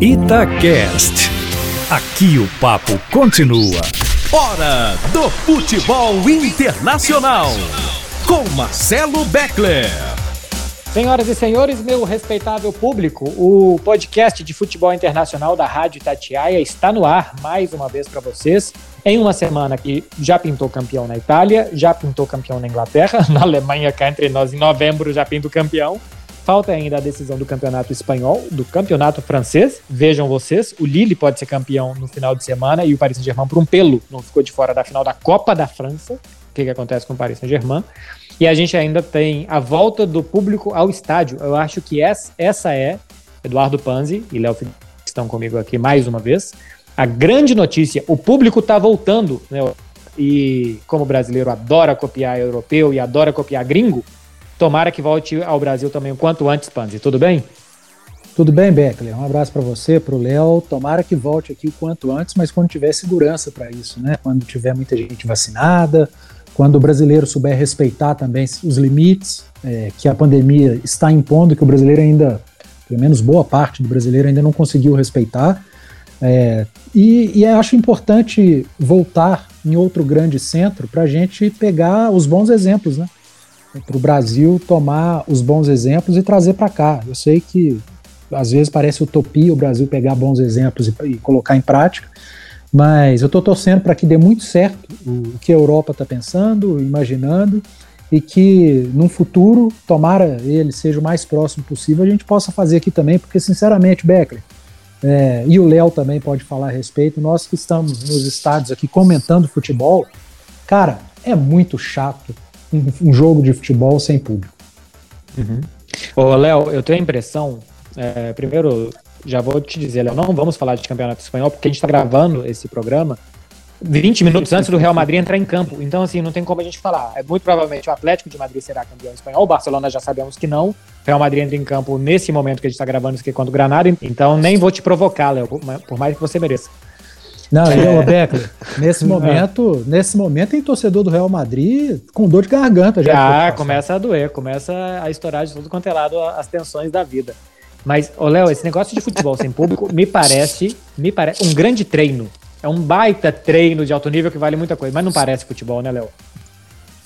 Itacast. Aqui o papo continua. Hora do futebol internacional. Com Marcelo Beckler. Senhoras e senhores, meu respeitável público, o podcast de futebol internacional da Rádio Itatiaia está no ar mais uma vez para vocês. Em uma semana que já pintou campeão na Itália, já pintou campeão na Inglaterra, na Alemanha cá entre nós em novembro já pinta o campeão. Falta ainda a decisão do campeonato espanhol, do campeonato francês. Vejam vocês, o Lille pode ser campeão no final de semana e o Paris Saint-Germain, por um pelo, não ficou de fora da final da Copa da França. O que, que acontece com o Paris Saint-Germain? E a gente ainda tem a volta do público ao estádio. Eu acho que essa é, Eduardo Panzi e Léo Felipe estão comigo aqui mais uma vez. A grande notícia: o público está voltando, né? E como o brasileiro adora copiar europeu e adora copiar gringo, Tomara que volte ao Brasil também o quanto antes, Panzi. Tudo bem? Tudo bem, Beckler. Um abraço para você, para o Léo. Tomara que volte aqui o quanto antes, mas quando tiver segurança para isso, né? Quando tiver muita gente vacinada, quando o brasileiro souber respeitar também os limites é, que a pandemia está impondo, que o brasileiro ainda, pelo menos boa parte do brasileiro ainda não conseguiu respeitar. É, e, e acho importante voltar em outro grande centro para a gente pegar os bons exemplos, né? Para o Brasil tomar os bons exemplos e trazer para cá. Eu sei que às vezes parece utopia o Brasil pegar bons exemplos e, e colocar em prática, mas eu estou torcendo para que dê muito certo o, que a Europa está pensando, imaginando, e que num futuro, tomara ele seja o mais próximo possível, a gente possa fazer aqui também, porque sinceramente, Beckler, é, e o Léo também pode falar a respeito, nós que estamos nos estádios aqui comentando futebol, cara, é muito chato um, um jogo de futebol sem público. Uhum. Ô, Léo, eu tenho a impressão, é, primeiro, já vou te dizer, Léo, não vamos falar de campeonato espanhol, porque a gente está gravando esse programa 20 minutos antes do Real Madrid entrar em campo. Então, assim, não tem como a gente falar. É muito provavelmente o Atlético de Madrid será campeão espanhol. O Barcelona já sabemos que não. O Real Madrid entra em campo nesse momento que a gente está gravando isso aqui contra o Granada. Então, nem vou te provocar, Léo, por mais que você mereça. Não, é. Beckler, nesse momento, nesse momento tem torcedor do Real Madrid com dor de garganta já. Já começa a doer, começa a estourar de tudo quanto é lado as tensões da vida. Mas, ô Léo, esse negócio de futebol sem público me parece, me parece um grande treino. É um baita treino de alto nível que vale muita coisa, mas não parece futebol, né, Léo?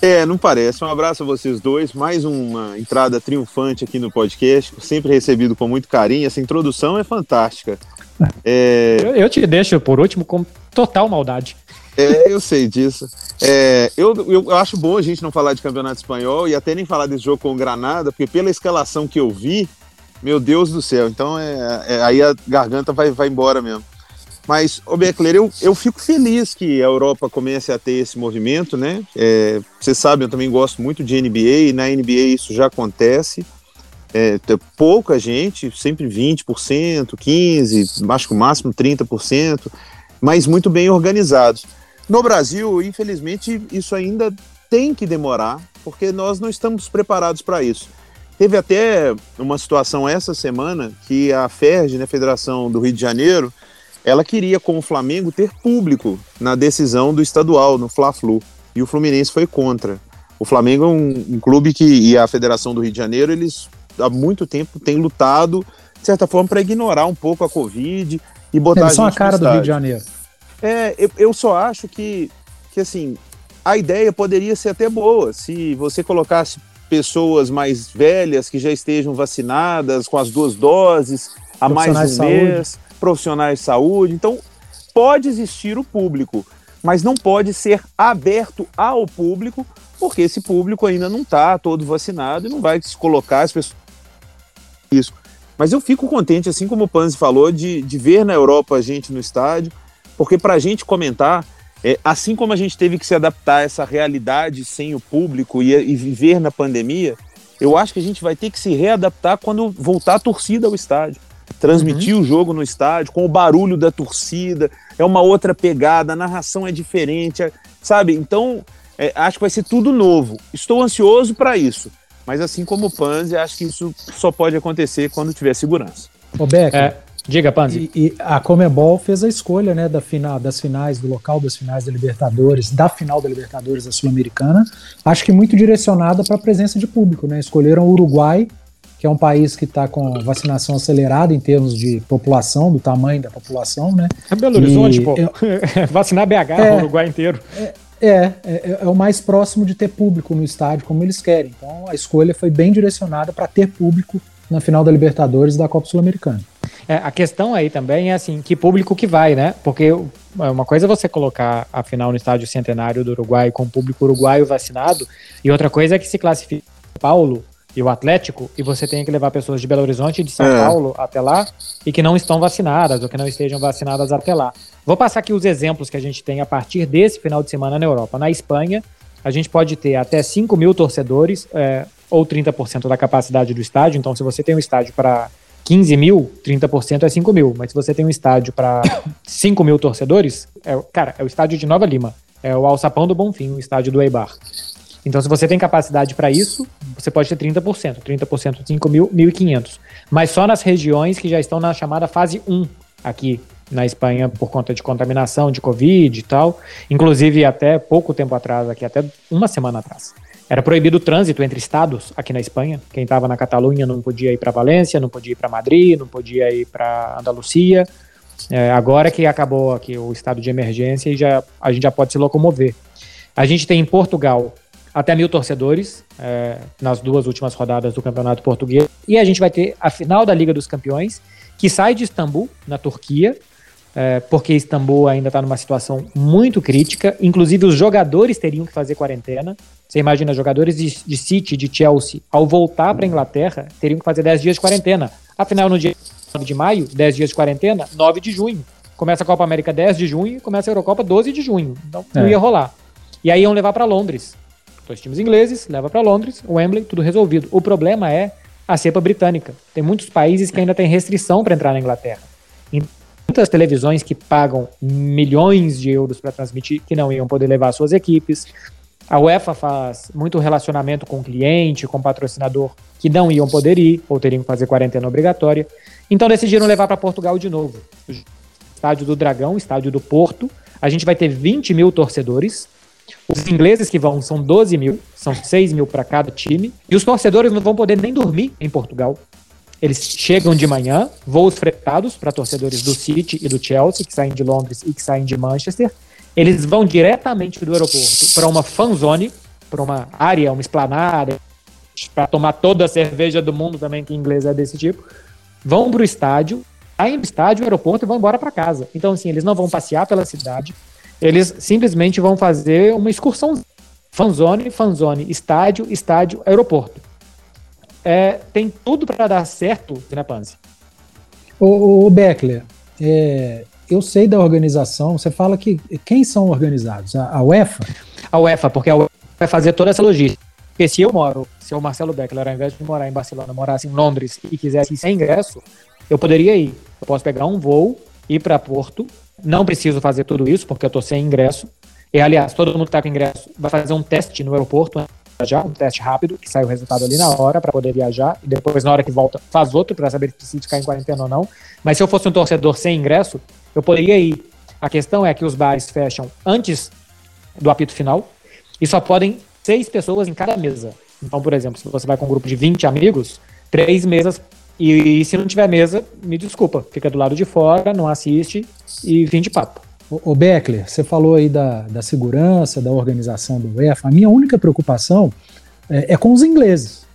É, não parece. Um abraço a vocês dois. Mais uma entrada triunfante aqui no podcast, sempre recebido com muito carinho. Essa introdução é fantástica. É... Eu, eu, te deixo por último com total maldade. É, eu sei disso. É, eu, eu acho bom a gente não falar de campeonato espanhol e até nem falar desse jogo com o Granada, porque pela escalação que eu vi, meu Deus do céu, então é, é aí a garganta vai, vai embora mesmo. Mas, ô Beckler, eu, eu fico feliz que a Europa comece a ter esse movimento, né? É, vocês sabem, eu também gosto muito de NBA, e na NBA isso já acontece é, pouca gente, sempre 20%, 15%, acho que o máximo 30%, mas muito bem organizados. No Brasil, infelizmente, isso ainda tem que demorar, porque nós não estamos preparados para isso. Teve até uma situação essa semana que a FERJ, né, Federação do Rio de Janeiro, ela queria, com o Flamengo, ter público na decisão do estadual, no Fla-Flu, e o Fluminense foi contra. O Flamengo é um, um clube que, e a Federação do Rio de Janeiro, eles há muito tempo tem lutado, de certa forma, para ignorar um pouco a Covid e botar Eles a são a cara do Rio de Janeiro. É, eu, eu só acho que, que, assim, a ideia poderia ser até boa se você colocasse pessoas mais velhas que já estejam vacinadas com as duas doses há mais de um mês, profissionais de saúde. Então, pode existir o público, mas não pode ser aberto ao público, porque esse público ainda não está todo vacinado e não vai se colocar as pessoas isso. Mas eu fico contente, assim como o Panzi falou, de, de ver na Europa a gente no estádio, porque para a gente comentar, é, assim como a gente teve que se adaptar a essa realidade sem o público e, e viver na pandemia, eu acho que a gente vai ter que se readaptar quando voltar a torcida ao estádio. Transmitir uhum. o jogo no estádio, com o barulho da torcida, é uma outra pegada, a narração é diferente, é, sabe? Então, é, acho que vai ser tudo novo. Estou ansioso para isso. Mas assim como o Panzi, acho que isso só pode acontecer quando tiver segurança. Ô Beck, é, diga, Panzi. E, e, a Comebol fez a escolha né, da final, das finais, do local das finais da Libertadores, da final da Libertadores da Sul-Americana, acho que muito direcionada para a presença de público. Né? Escolheram o Uruguai, que é um país que está com vacinação acelerada em termos de população, do tamanho da população, né? É Belo Horizonte, e, pô. É, Vacinar BH, é, o Uruguai inteiro. É, é, é, é, o mais próximo de ter público no estádio, como eles querem. Então a escolha foi bem direcionada para ter público na final da Libertadores e da Copa Sul-Americana. É, a questão aí também é assim, que público que vai, né? Porque é uma coisa é você colocar a final no estádio centenário do Uruguai com público uruguaio vacinado, e outra coisa é que se classifica Paulo e o Atlético, e você tem que levar pessoas de Belo Horizonte e de São é. Paulo até lá, e que não estão vacinadas, ou que não estejam vacinadas até lá. Vou passar aqui os exemplos que a gente tem a partir desse final de semana na Europa. Na Espanha, a gente pode ter até 5 mil torcedores, é, ou 30% da capacidade do estádio. Então, se você tem um estádio para 15 mil, 30% é 5 mil. Mas se você tem um estádio para 5 mil torcedores, é, cara, é o estádio de Nova Lima. É o Alçapão do Bonfim, o estádio do Eibar. Então, se você tem capacidade para isso, você pode ter 30%. 30% de 5 mil, 1.500. Mas só nas regiões que já estão na chamada fase 1 aqui na Espanha por conta de contaminação de Covid e tal. Inclusive, até pouco tempo atrás, aqui, até uma semana atrás. Era proibido o trânsito entre estados aqui na Espanha. Quem estava na Catalunha não podia ir para Valência, não podia ir para Madrid, não podia ir para Andalucia. É, agora que acabou aqui o estado de emergência e já, a gente já pode se locomover. A gente tem em Portugal até mil torcedores é, nas duas últimas rodadas do Campeonato Português. E a gente vai ter a final da Liga dos Campeões, que sai de Istambul, na Turquia, é, porque Istambul ainda está numa situação muito crítica. Inclusive, os jogadores teriam que fazer quarentena. Você imagina, jogadores de, de City, de Chelsea, ao voltar para a Inglaterra, teriam que fazer 10 dias de quarentena. Afinal, no dia 9 de maio, 10 dias de quarentena, 9 de junho. Começa a Copa América 10 de junho, começa a Eurocopa 12 de junho. Então, não é. ia rolar. E aí iam levar para Londres dois times ingleses, leva para Londres, Wembley, tudo resolvido. O problema é a cepa britânica. Tem muitos países que ainda têm restrição para entrar na Inglaterra. Muitas televisões que pagam milhões de euros para transmitir que não iam poder levar suas equipes. A UEFA faz muito relacionamento com cliente, com patrocinador que não iam poder ir ou teriam que fazer quarentena obrigatória. Então decidiram levar para Portugal de novo. Estádio do Dragão, estádio do Porto. A gente vai ter 20 mil torcedores, os ingleses que vão são 12 mil, são 6 mil para cada time. E os torcedores não vão poder nem dormir em Portugal. Eles chegam de manhã, voos fretados para torcedores do City e do Chelsea, que saem de Londres e que saem de Manchester. Eles vão diretamente do aeroporto para uma fanzone, para uma área, uma esplanada, para tomar toda a cerveja do mundo também, que inglês é desse tipo. Vão para o estádio, saem do estádio, aeroporto e vão embora para casa. Então, assim, eles não vão passear pela cidade, eles simplesmente vão fazer uma excursão. Fanzone, fanzone, estádio, estádio, aeroporto. É, tem tudo para dar certo, né, Panzi? O, o Beckler, é, eu sei da organização, você fala que quem são organizados? A, a UEFA? A UEFA, porque a UEFA vai fazer toda essa logística. Porque se eu moro, se o Marcelo Beckler, ao invés de morar em Barcelona, morasse em Londres e quisesse ir sem ingresso, eu poderia ir. Eu posso pegar um voo, ir para Porto, não preciso fazer tudo isso, porque eu estou sem ingresso. E, aliás, todo mundo que está com ingresso vai fazer um teste no aeroporto já, um teste rápido, que sai o resultado ali na hora para poder viajar, e depois, na hora que volta, faz outro para saber se precisa ficar em quarentena ou não. Mas se eu fosse um torcedor sem ingresso, eu poderia ir. A questão é que os bares fecham antes do apito final e só podem seis pessoas em cada mesa. Então, por exemplo, se você vai com um grupo de 20 amigos, três mesas e, e, se não tiver mesa, me desculpa, fica do lado de fora, não assiste e fim de papo. O, Beckler, você falou aí da, da segurança, da organização do UEFA. A minha única preocupação é, é com os ingleses.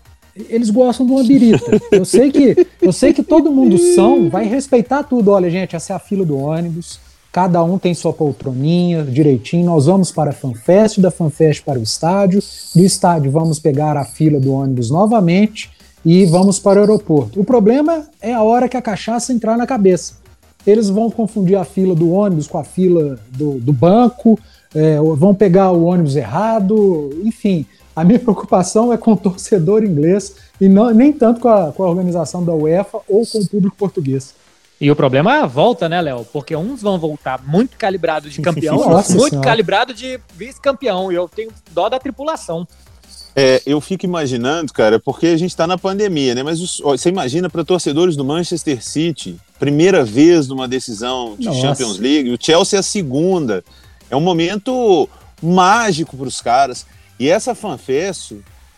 Eles gostam de uma birita. Eu sei que eu sei que todo mundo são, vai respeitar tudo. Olha, gente, essa é a fila do ônibus. Cada um tem sua poltroninha direitinho. Nós vamos para a FanFest, da FanFest para o estádio. Do estádio vamos pegar a fila do ônibus novamente e vamos para o aeroporto. O problema é a hora que a cachaça entrar na cabeça. Eles vão confundir a fila do ônibus com a fila do, do banco, é, vão pegar o ônibus errado, enfim. A minha preocupação é com o torcedor inglês e não, nem tanto com a, com a organização da UEFA ou com o público português. E o problema é a volta, né, Léo? Porque uns vão voltar muito calibrado de campeão, Nossa muito senhora. calibrado de vice-campeão. E eu tenho dó da tripulação. É, eu fico imaginando, cara, porque a gente está na pandemia, né? Mas os, você imagina para torcedores do Manchester City, primeira vez numa decisão de Nossa. Champions League, o Chelsea é a segunda. É um momento mágico para os caras. E essa fanfest,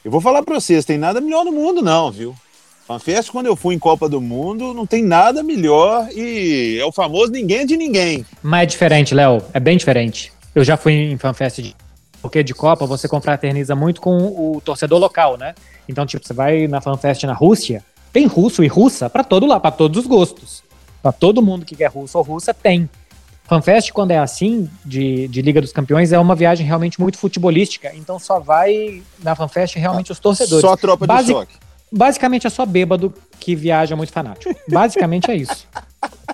eu vou falar para vocês, tem nada melhor no mundo não, viu? FanFest, quando eu fui em Copa do Mundo, não tem nada melhor e é o famoso ninguém é de ninguém. Mas é diferente, Léo, é bem diferente. Eu já fui em FanFest de porque de Copa você confraterniza muito com o torcedor local, né? Então, tipo, você vai na FanFest na Rússia, tem russo e russa para todo lá, para todos os gostos. Para todo mundo que quer russo ou russa, tem. FanFest, quando é assim, de, de Liga dos Campeões, é uma viagem realmente muito futebolística. Então só vai na FanFest realmente os torcedores. Só a tropa de Basi choque. Basicamente é só bêbado que viaja muito fanático. Basicamente é isso.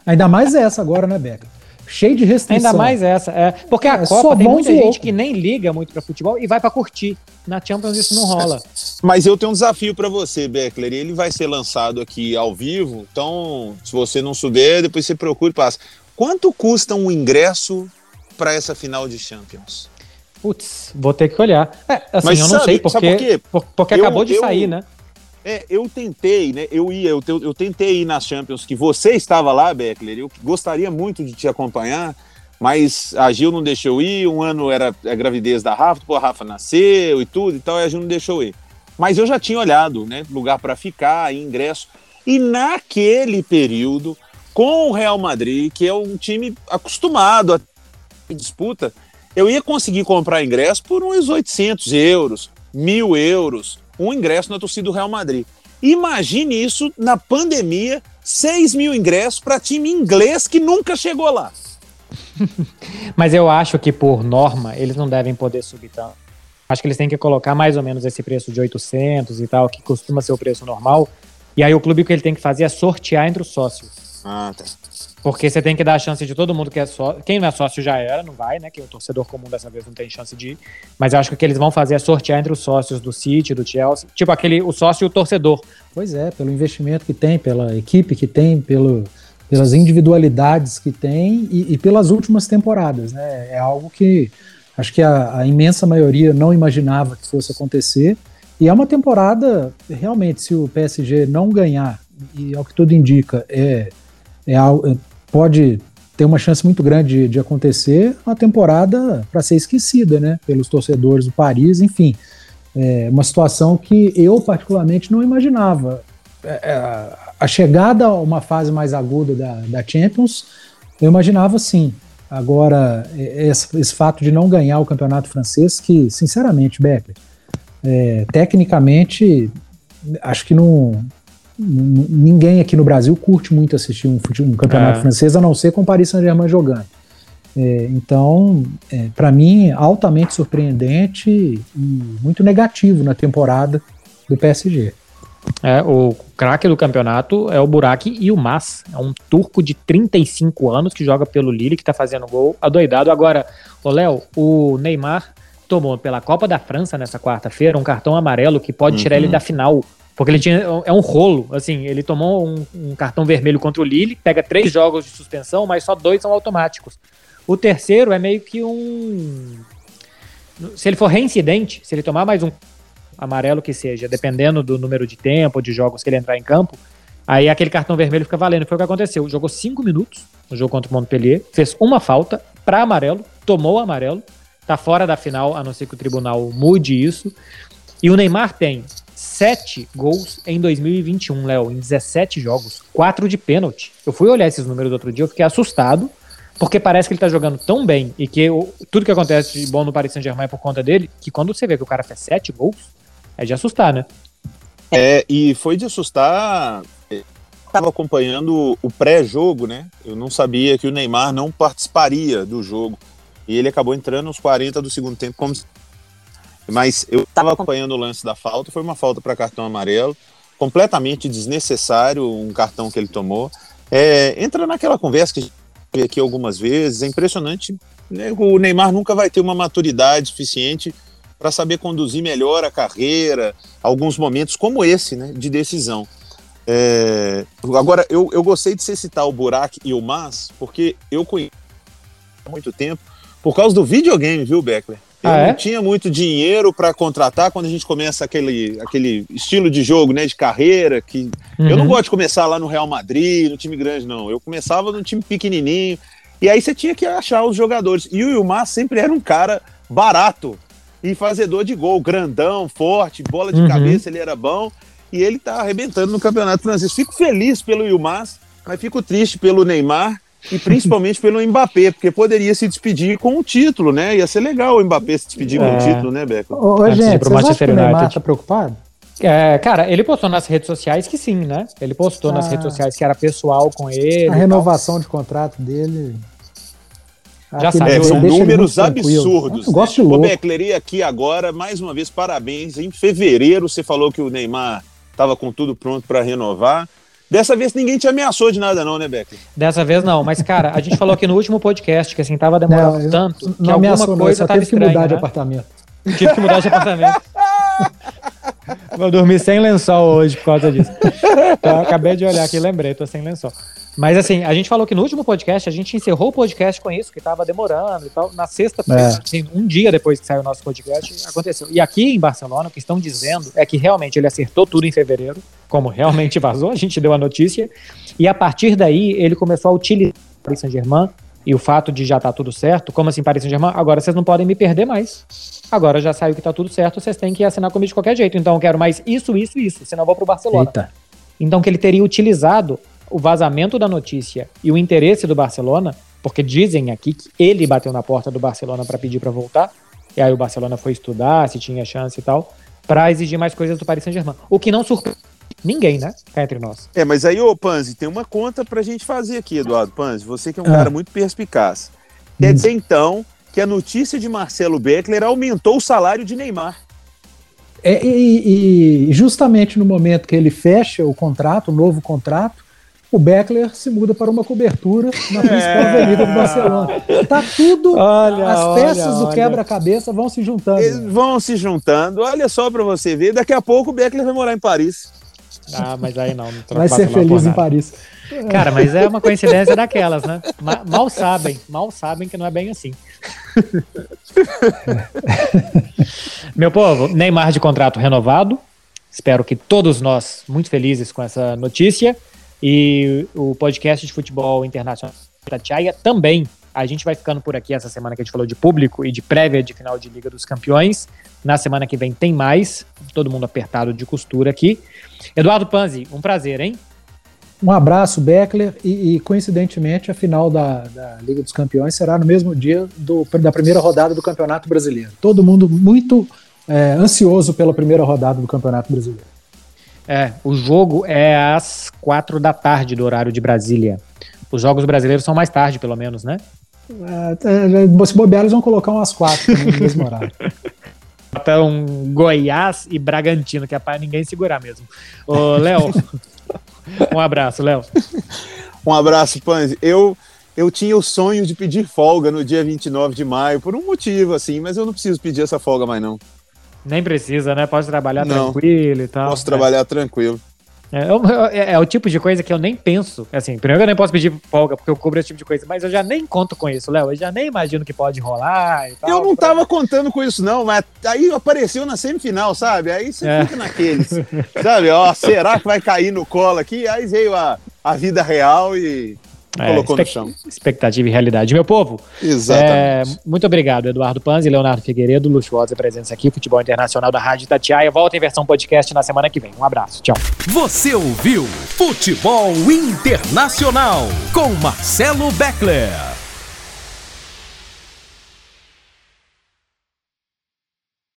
Ainda mais essa agora, né, Beca? Cheio de restrições. Ainda mais essa. É, porque a é, Copa tem muita gente que nem liga muito para futebol e vai para curtir. Na Champions isso não rola. Mas eu tenho um desafio para você, Beckler. Ele vai ser lançado aqui ao vivo. Então, se você não souber, depois você procura e passa. Quanto custa um ingresso para essa final de Champions? Putz, vou ter que olhar. É, assim, Mas eu não sabe, sei porque, por porque eu, acabou de eu, sair, né? É, eu tentei, né? Eu ia, eu, eu tentei ir nas Champions que você estava lá, Beckler. Eu gostaria muito de te acompanhar, mas a Gil não deixou ir. Um ano era a gravidez da Rafa, depois a Rafa nasceu e tudo, então a Gil não deixou ir. Mas eu já tinha olhado, né? Lugar para ficar, ingresso. E naquele período, com o Real Madrid, que é um time acostumado a disputa, eu ia conseguir comprar ingresso por uns 800 euros, mil euros um ingresso na torcida do Real Madrid. Imagine isso na pandemia, 6 mil ingressos para time inglês que nunca chegou lá. Mas eu acho que por norma eles não devem poder subir tanto. Acho que eles têm que colocar mais ou menos esse preço de 800 e tal, que costuma ser o preço normal. E aí o clube o que ele tem que fazer é sortear entre os sócios. Ah, tá. Porque você tem que dar a chance de todo mundo que é sócio. Quem não é sócio já era, não vai, né? Que o torcedor comum dessa vez não tem chance de ir. Mas eu acho que o que eles vão fazer é sortear entre os sócios do City, do Chelsea. Tipo aquele, o sócio e o torcedor. Pois é, pelo investimento que tem, pela equipe que tem, pelo, pelas individualidades que tem e, e pelas últimas temporadas, né? É algo que acho que a, a imensa maioria não imaginava que fosse acontecer. E é uma temporada, realmente, se o PSG não ganhar, e ao que tudo indica, é, é, é pode ter uma chance muito grande de, de acontecer uma temporada para ser esquecida, né, pelos torcedores do Paris, enfim, é uma situação que eu particularmente não imaginava. É, é, a chegada a uma fase mais aguda da, da Champions, eu imaginava sim. Agora, esse, esse, fato de não ganhar o campeonato francês, que, sinceramente, Becker, é, tecnicamente, acho que não, ninguém aqui no Brasil curte muito assistir um, um campeonato é. francês, a não ser com o Paris Saint-Germain jogando. É, então, é, para mim, altamente surpreendente e muito negativo na temporada do PSG. É, o craque do campeonato é o Burak e o Mas, é um turco de 35 anos que joga pelo Lille, que tá fazendo gol adoidado. Agora, o Léo, o Neymar tomou pela Copa da França nessa quarta-feira um cartão amarelo que pode uhum. tirar ele da final porque ele tinha. É um rolo, assim, ele tomou um, um, cartão vermelho contra o Lille, pega três jogos de suspensão, mas só dois são automáticos. O terceiro é meio que um. Se ele for reincidente, se ele tomar mais um amarelo que seja, dependendo do número de tempo, de jogos que ele entrar em campo, aí aquele cartão vermelho fica valendo. Foi o que aconteceu. Jogou cinco minutos no jogo contra o Montpellier, fez uma falta para amarelo, tomou o amarelo, tá fora da final, a não ser que o tribunal mude isso. E o Neymar tem 7 gols em 2021, Léo, em 17 jogos, 4 de pênalti. Eu fui olhar esses números outro dia, eu fiquei assustado, porque parece que ele tá jogando tão bem e que tudo que acontece de bom no Paris Saint-Germain é por conta dele, que quando você vê que o cara fez 7 gols, é de assustar, né? É, e foi de assustar. Estava acompanhando o pré-jogo, né? Eu não sabia que o Neymar não participaria do jogo. E ele acabou entrando nos 40 do segundo tempo como mas eu estava acompanhando o lance da falta, foi uma falta para cartão amarelo, completamente desnecessário um cartão que ele tomou. É, entra naquela conversa que a gente vê aqui algumas vezes, é impressionante. Né? O Neymar nunca vai ter uma maturidade suficiente para saber conduzir melhor a carreira, alguns momentos como esse, né, de decisão. É, agora, eu, eu gostei de você citar o Burak e o Mas, porque eu conheço há muito tempo, por causa do videogame, viu, Beckler? Eu ah, é? não tinha muito dinheiro para contratar quando a gente começa aquele, aquele estilo de jogo, né, de carreira, que uhum. eu não uhum. gosto de começar lá no Real Madrid, no time grande, não. Eu começava no time pequenininho, e aí você tinha que achar os jogadores. E o Ilmar sempre era um cara barato e fazedor de gol, grandão, forte, bola de uhum. cabeça, ele era bom. e ele tá arrebentando no Campeonato Francês. Fico feliz pelo Yilmaz, mas fico triste pelo Neymar e principalmente pelo Mbappé, porque poderia se despedir com o título, né? Ia ser legal o Mbappé se despedir é. com o é. título, né, Beco? Ô, ô gente, vocês acham que o Neymar tá preocupado? É, cara, ele postou nas redes sociais que sim, né? Ele postou ah. nas redes sociais que era pessoal com ele. A renovação de contrato dele. Já sabe, é, são números absurdos. Eu gosto né? de louco. Beckler, aqui agora, mais uma vez, parabéns. Em fevereiro, você falou que o Neymar estava com tudo pronto para renovar. Dessa vez ninguém te ameaçou de nada, não, né, Becker? Dessa vez não, mas, cara, a gente falou aqui no último podcast que assim, tava demorando não, tanto que alguma ameaçou, coisa não, tava estranha, que mudar né? de apartamento. Tive que mudar de apartamento. Vou dormir sem lençol hoje por causa disso. Então, acabei de olhar aqui e lembrei, tô sem lençol. Mas assim, a gente falou que no último podcast, a gente encerrou o podcast com isso, que tava demorando e tal. Na sexta-feira, é. um dia depois que saiu o nosso podcast, aconteceu. E aqui em Barcelona, o que estão dizendo é que realmente ele acertou tudo em fevereiro, como realmente vazou, a gente deu a notícia. E a partir daí, ele começou a utilizar o Paris Saint-Germain e o fato de já estar tá tudo certo, como assim, Paris Saint-Germain, agora vocês não podem me perder mais. Agora já saiu que tá tudo certo, vocês têm que assinar comigo de qualquer jeito. Então eu quero mais isso, isso, isso, senão eu vou pro Barcelona. Eita. Então que ele teria utilizado o vazamento da notícia e o interesse do Barcelona, porque dizem aqui que ele bateu na porta do Barcelona para pedir para voltar, e aí o Barcelona foi estudar se tinha chance e tal, para exigir mais coisas do Paris Saint-Germain. O que não surpreende ninguém, né? Cá entre nós. É, mas aí, ô Panzi, tem uma conta pra gente fazer aqui, Eduardo Panzi. Você que é um ah. cara muito perspicaz. Quer dizer, então, que a notícia de Marcelo Beckler aumentou o salário de Neymar. É, e, e, justamente no momento que ele fecha o contrato, o novo contrato, o Beckler se muda para uma cobertura na principal é. avenida do Barcelona. Tá tudo, olha, as peças olha, do quebra-cabeça vão se juntando. Eles vão se juntando. Olha só para você ver, daqui a pouco o Beckler vai morar em Paris. Ah, mas aí não. não vai ser feliz em Paris. Cara, mas é uma coincidência daquelas, né? Mal sabem, mal sabem que não é bem assim. Meu povo, Neymar de contrato renovado. Espero que todos nós muito felizes com essa notícia. E o podcast de futebol internacional Tatiaia também. A gente vai ficando por aqui essa semana que a gente falou de público e de prévia de final de Liga dos Campeões. Na semana que vem tem mais. Todo mundo apertado de costura aqui. Eduardo Panzi, um prazer, hein? Um abraço, Beckler, e, e coincidentemente a final da, da, Liga dos Campeões será no mesmo dia do, da primeira rodada do Campeonato Brasileiro. Todo mundo muito é, ansioso pela primeira rodada do Campeonato Brasileiro. É, o jogo é às quatro da tarde do horário de Brasília. Os jogos brasileiros são mais tarde, pelo menos, né? É, é se bobear, eles vão colocar umas quatro no mesmo horário. Então, Goiás e Bragantino, que é para ninguém segurar mesmo. Ô, Léo, um abraço, Léo. Um abraço, Panzi. Eu, eu tinha o sonho de pedir folga no dia 29 de maio, por um motivo, assim, mas eu não preciso pedir essa folga mais, não. Nem precisa, né? Pode trabalhar não, tranquilo e tal. Posso né? trabalhar tranquilo. É, é, é, o tipo de coisa que eu nem penso. Assim, primeiro eu nem posso pedir folga porque eu cubro esse tipo de coisa, mas eu já nem conto com isso, Léo. Eu já nem imagino que pode rolar e tal. Eu não pra... tava contando com isso, não, mas aí apareceu na semifinal, sabe? Aí você é. fica naqueles. sabe, ó, será que vai cair no colo aqui? Aí veio a, a vida real e é, colocou no chão. Expectativa e realidade. Meu povo, Exatamente. É, muito obrigado, Eduardo Panzi, Leonardo Figueiredo, luxuosa presença aqui, Futebol Internacional da Rádio Tatiaia. Volta em versão podcast na semana que vem. Um abraço, tchau. Você ouviu Futebol Internacional com Marcelo Beckler.